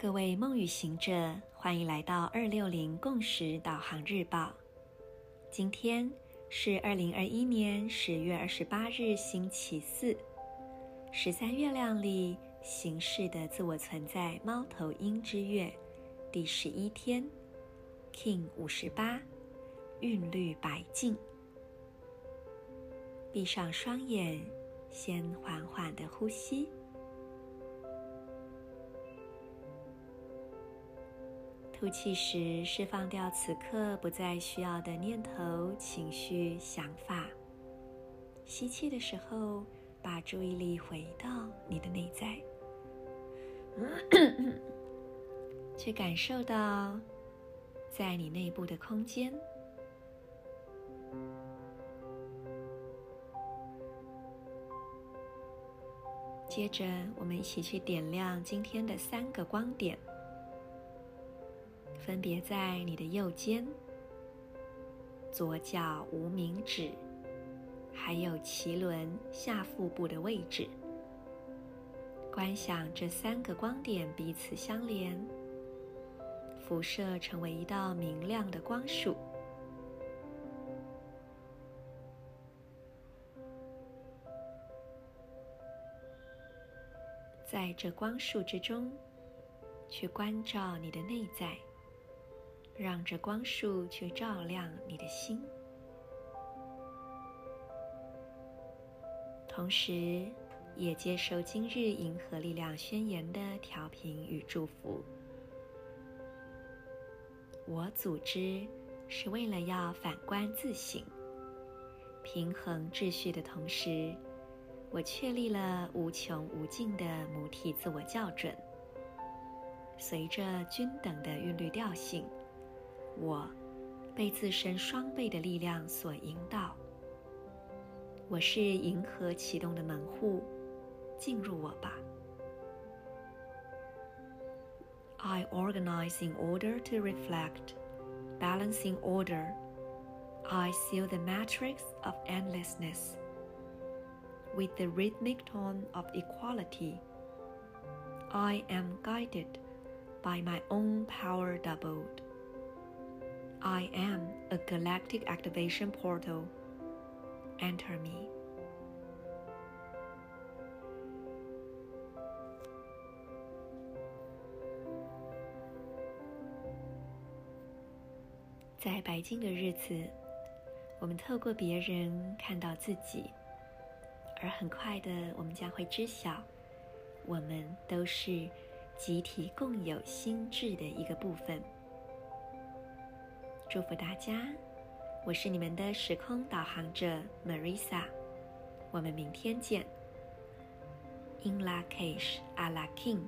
各位梦与行者，欢迎来到二六零共识导航日报。今天是二零二一年十月二十八日，星期四，十三月亮里形式的自我存在猫头鹰之月第十一天，King 五十八，韵律白镜。闭上双眼，先缓缓的呼吸。吐气时，释放掉此刻不再需要的念头、情绪、想法。吸气的时候，把注意力回到你的内在，去感受到在你内部的空间。接着，我们一起去点亮今天的三个光点。分别在你的右肩、左脚无名指，还有脐轮下腹部的位置。观想这三个光点彼此相连，辐射成为一道明亮的光束。在这光束之中，去关照你的内在。让这光束去照亮你的心，同时也接受今日银河力量宣言的调频与祝福。我组织是为了要反观自省，平衡秩序的同时，我确立了无穷无尽的母体自我校准，随着均等的韵律调性。我被自身双倍的力量所引导。我是银河启动的门户，进入我吧。I organize in order to reflect, balance in order. I seal the matrix of endlessness with the rhythmic tone of equality. I am guided by my own power doubled. I am a galactic activation portal. Enter me. 在白金的日子，我们透过别人看到自己，而很快的，我们将会知晓，我们都是集体共有心智的一个部分。祝福大家，我是你们的时空导航者 Marisa，我们明天见。In la cage, Ala K'in